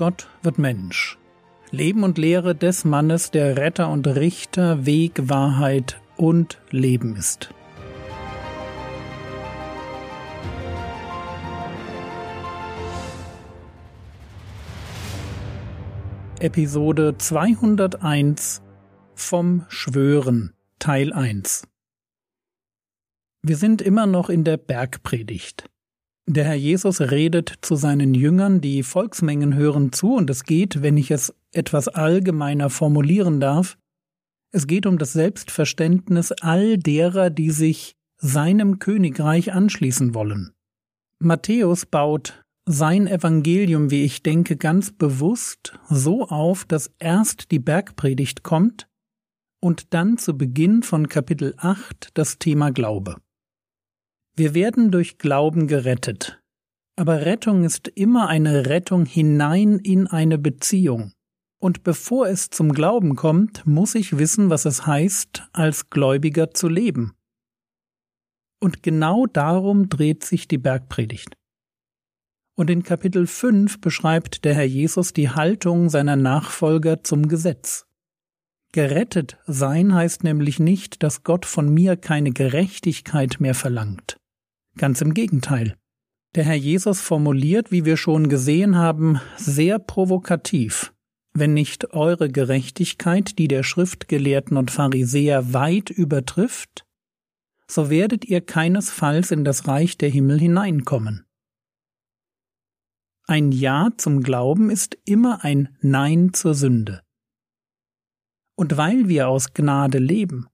Gott wird Mensch. Leben und Lehre des Mannes, der Retter und Richter, Weg, Wahrheit und Leben ist. Episode 201 vom Schwören Teil 1 Wir sind immer noch in der Bergpredigt. Der Herr Jesus redet zu seinen Jüngern, die Volksmengen hören zu, und es geht, wenn ich es etwas allgemeiner formulieren darf, es geht um das Selbstverständnis all derer, die sich seinem Königreich anschließen wollen. Matthäus baut sein Evangelium, wie ich denke, ganz bewusst so auf, dass erst die Bergpredigt kommt und dann zu Beginn von Kapitel 8 das Thema Glaube. Wir werden durch Glauben gerettet. Aber Rettung ist immer eine Rettung hinein in eine Beziehung. Und bevor es zum Glauben kommt, muss ich wissen, was es heißt, als Gläubiger zu leben. Und genau darum dreht sich die Bergpredigt. Und in Kapitel 5 beschreibt der Herr Jesus die Haltung seiner Nachfolger zum Gesetz. Gerettet sein heißt nämlich nicht, dass Gott von mir keine Gerechtigkeit mehr verlangt. Ganz im Gegenteil. Der Herr Jesus formuliert, wie wir schon gesehen haben, sehr provokativ, wenn nicht eure Gerechtigkeit die der Schriftgelehrten und Pharisäer weit übertrifft, so werdet ihr keinesfalls in das Reich der Himmel hineinkommen. Ein Ja zum Glauben ist immer ein Nein zur Sünde. Und weil wir aus Gnade leben,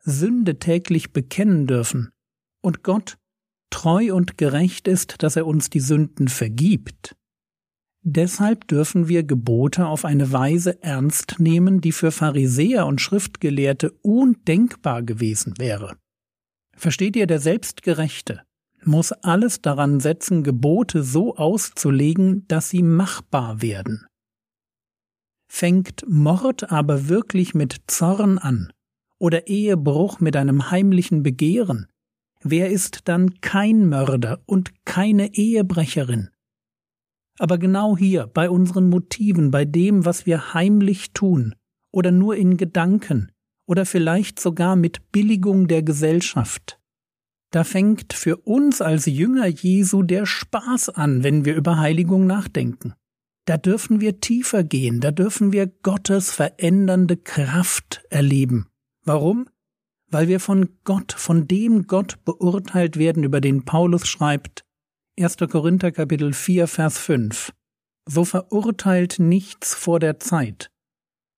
Sünde täglich bekennen dürfen und Gott treu und gerecht ist, dass er uns die Sünden vergibt. Deshalb dürfen wir Gebote auf eine Weise ernst nehmen, die für Pharisäer und Schriftgelehrte undenkbar gewesen wäre. Versteht ihr, der Selbstgerechte muss alles daran setzen, Gebote so auszulegen, dass sie machbar werden. Fängt Mord aber wirklich mit Zorn an oder Ehebruch mit einem heimlichen Begehren, wer ist dann kein Mörder und keine Ehebrecherin? Aber genau hier, bei unseren Motiven, bei dem, was wir heimlich tun, oder nur in Gedanken, oder vielleicht sogar mit Billigung der Gesellschaft, da fängt für uns als Jünger Jesu der Spaß an, wenn wir über Heiligung nachdenken. Da dürfen wir tiefer gehen, da dürfen wir Gottes verändernde Kraft erleben. Warum? Weil wir von Gott, von dem Gott beurteilt werden, über den Paulus schreibt, 1. Korinther Kapitel 4, Vers 5. So verurteilt nichts vor der Zeit,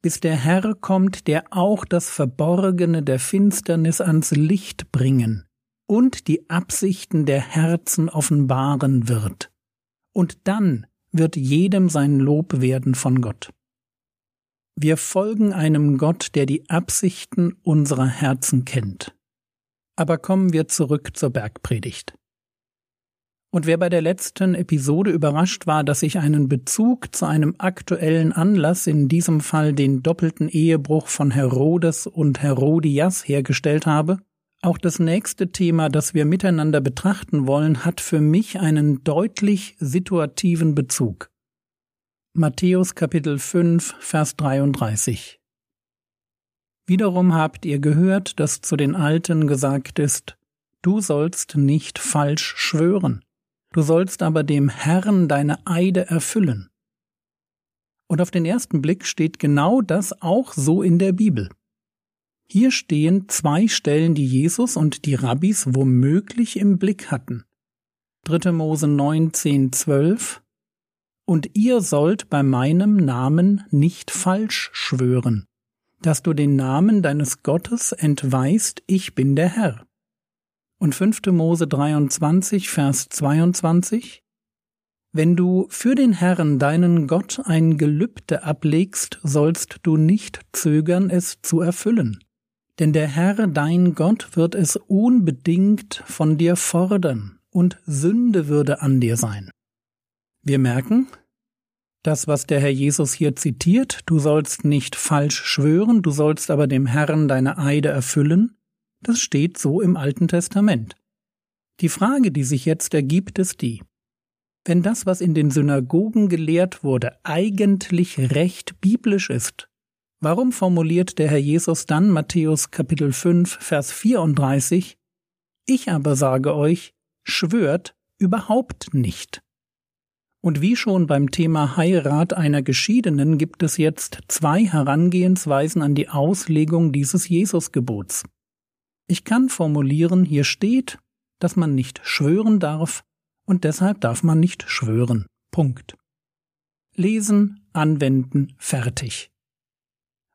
bis der Herr kommt, der auch das Verborgene der Finsternis ans Licht bringen und die Absichten der Herzen offenbaren wird. Und dann wird jedem sein Lob werden von Gott. Wir folgen einem Gott, der die Absichten unserer Herzen kennt. Aber kommen wir zurück zur Bergpredigt. Und wer bei der letzten Episode überrascht war, dass ich einen Bezug zu einem aktuellen Anlass, in diesem Fall den doppelten Ehebruch von Herodes und Herodias hergestellt habe, auch das nächste Thema, das wir miteinander betrachten wollen, hat für mich einen deutlich situativen Bezug. Matthäus Kapitel 5, Vers 33 Wiederum habt ihr gehört, dass zu den Alten gesagt ist, du sollst nicht falsch schwören, du sollst aber dem Herrn deine Eide erfüllen. Und auf den ersten Blick steht genau das auch so in der Bibel. Hier stehen zwei Stellen, die Jesus und die Rabbis womöglich im Blick hatten. 3. Mose 9, 10, 12 und ihr sollt bei meinem Namen nicht falsch schwören, dass du den Namen deines Gottes entweist, ich bin der Herr. Und 5. Mose 23, Vers 22 Wenn du für den Herrn deinen Gott ein Gelübde ablegst, sollst du nicht zögern, es zu erfüllen. Denn der Herr dein Gott wird es unbedingt von dir fordern, und Sünde würde an dir sein. Wir merken, das, was der Herr Jesus hier zitiert, du sollst nicht falsch schwören, du sollst aber dem Herrn deine Eide erfüllen, das steht so im Alten Testament. Die Frage, die sich jetzt ergibt, ist die, Wenn das, was in den Synagogen gelehrt wurde, eigentlich recht biblisch ist, warum formuliert der Herr Jesus dann Matthäus Kapitel 5, Vers 34, Ich aber sage euch, schwört überhaupt nicht. Und wie schon beim Thema Heirat einer Geschiedenen gibt es jetzt zwei Herangehensweisen an die Auslegung dieses Jesusgebots. Ich kann formulieren, hier steht, dass man nicht schwören darf, und deshalb darf man nicht schwören. Punkt. Lesen, anwenden, fertig.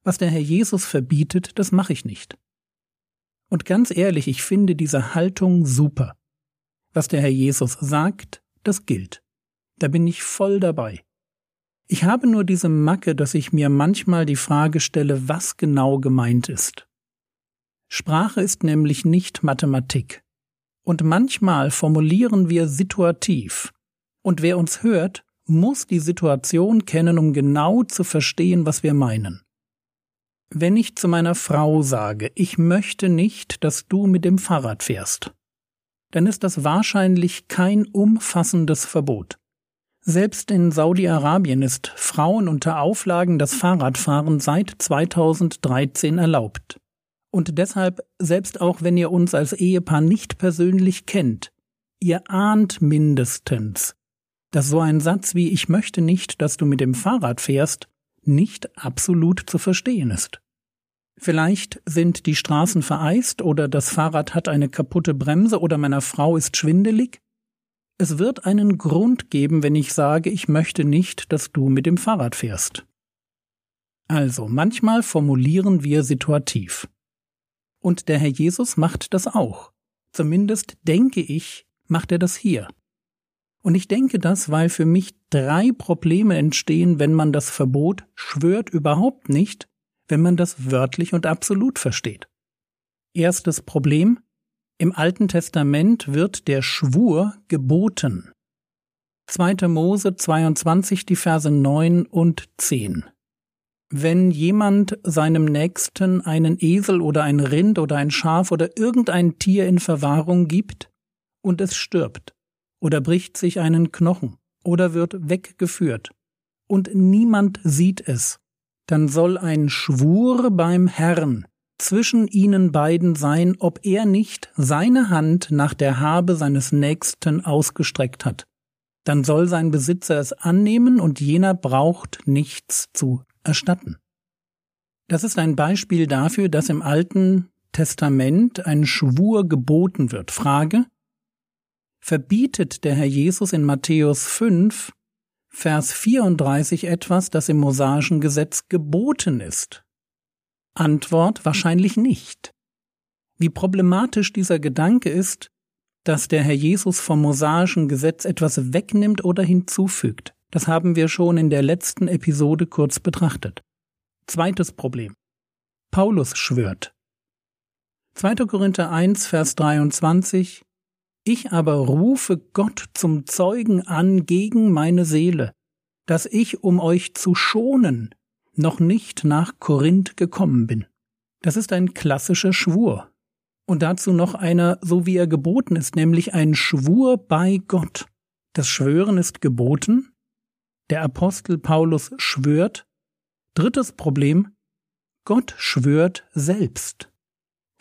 Was der Herr Jesus verbietet, das mache ich nicht. Und ganz ehrlich, ich finde diese Haltung super. Was der Herr Jesus sagt, das gilt. Da bin ich voll dabei. Ich habe nur diese Macke, dass ich mir manchmal die Frage stelle, was genau gemeint ist. Sprache ist nämlich nicht Mathematik. Und manchmal formulieren wir situativ. Und wer uns hört, muss die Situation kennen, um genau zu verstehen, was wir meinen. Wenn ich zu meiner Frau sage, ich möchte nicht, dass du mit dem Fahrrad fährst, dann ist das wahrscheinlich kein umfassendes Verbot. Selbst in Saudi-Arabien ist Frauen unter Auflagen das Fahrradfahren seit 2013 erlaubt. Und deshalb, selbst auch wenn ihr uns als Ehepaar nicht persönlich kennt, ihr ahnt mindestens, dass so ein Satz wie Ich möchte nicht, dass du mit dem Fahrrad fährst, nicht absolut zu verstehen ist. Vielleicht sind die Straßen vereist oder das Fahrrad hat eine kaputte Bremse oder meiner Frau ist schwindelig. Es wird einen Grund geben, wenn ich sage, ich möchte nicht, dass du mit dem Fahrrad fährst. Also, manchmal formulieren wir situativ. Und der Herr Jesus macht das auch. Zumindest denke ich, macht er das hier. Und ich denke das, weil für mich drei Probleme entstehen, wenn man das Verbot schwört überhaupt nicht, wenn man das wörtlich und absolut versteht. Erstes Problem. Im Alten Testament wird der Schwur geboten. 2. Mose 22, die Verse 9 und 10. Wenn jemand seinem Nächsten einen Esel oder ein Rind oder ein Schaf oder irgendein Tier in Verwahrung gibt und es stirbt oder bricht sich einen Knochen oder wird weggeführt und niemand sieht es, dann soll ein Schwur beim Herrn zwischen ihnen beiden sein, ob er nicht seine Hand nach der Habe seines Nächsten ausgestreckt hat. Dann soll sein Besitzer es annehmen und jener braucht nichts zu erstatten. Das ist ein Beispiel dafür, dass im Alten Testament ein Schwur geboten wird. Frage Verbietet der Herr Jesus in Matthäus 5, Vers 34 etwas, das im mosaischen Gesetz geboten ist? Antwort wahrscheinlich nicht. Wie problematisch dieser Gedanke ist, dass der Herr Jesus vom mosaischen Gesetz etwas wegnimmt oder hinzufügt. Das haben wir schon in der letzten Episode kurz betrachtet. Zweites Problem. Paulus schwört. 2. Korinther 1, Vers 23 Ich aber rufe Gott zum Zeugen an gegen meine Seele, dass ich, um euch zu schonen, noch nicht nach Korinth gekommen bin. Das ist ein klassischer Schwur. Und dazu noch einer, so wie er geboten ist, nämlich ein Schwur bei Gott. Das Schwören ist geboten, der Apostel Paulus schwört. Drittes Problem. Gott schwört selbst.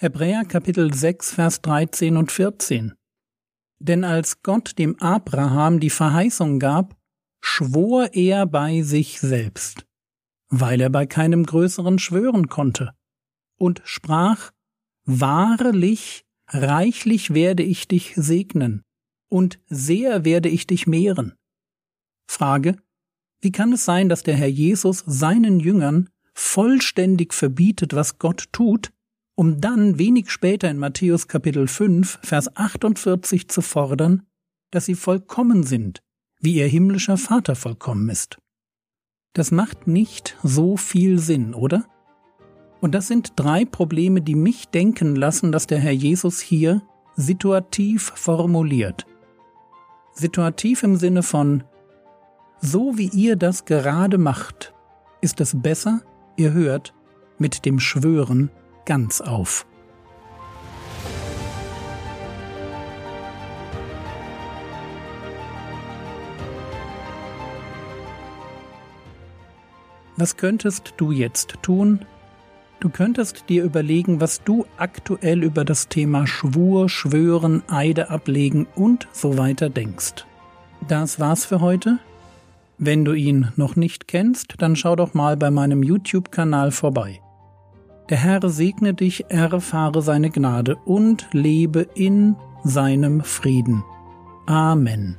Hebräer Kapitel 6, Vers 13 und 14. Denn als Gott dem Abraham die Verheißung gab, schwor er bei sich selbst, weil er bei keinem größeren schwören konnte, und sprach, Wahrlich, reichlich werde ich dich segnen, und sehr werde ich dich mehren. Frage, wie kann es sein, dass der Herr Jesus seinen Jüngern vollständig verbietet, was Gott tut, um dann wenig später in Matthäus Kapitel 5, Vers 48 zu fordern, dass sie vollkommen sind, wie ihr himmlischer Vater vollkommen ist? Das macht nicht so viel Sinn, oder? Und das sind drei Probleme, die mich denken lassen, dass der Herr Jesus hier situativ formuliert. Situativ im Sinne von so wie ihr das gerade macht, ist es besser, ihr hört mit dem Schwören ganz auf. Was könntest du jetzt tun? Du könntest dir überlegen, was du aktuell über das Thema Schwur, Schwören, Eide ablegen und so weiter denkst. Das war's für heute. Wenn du ihn noch nicht kennst, dann schau doch mal bei meinem YouTube-Kanal vorbei. Der Herr segne dich, erfahre seine Gnade und lebe in seinem Frieden. Amen.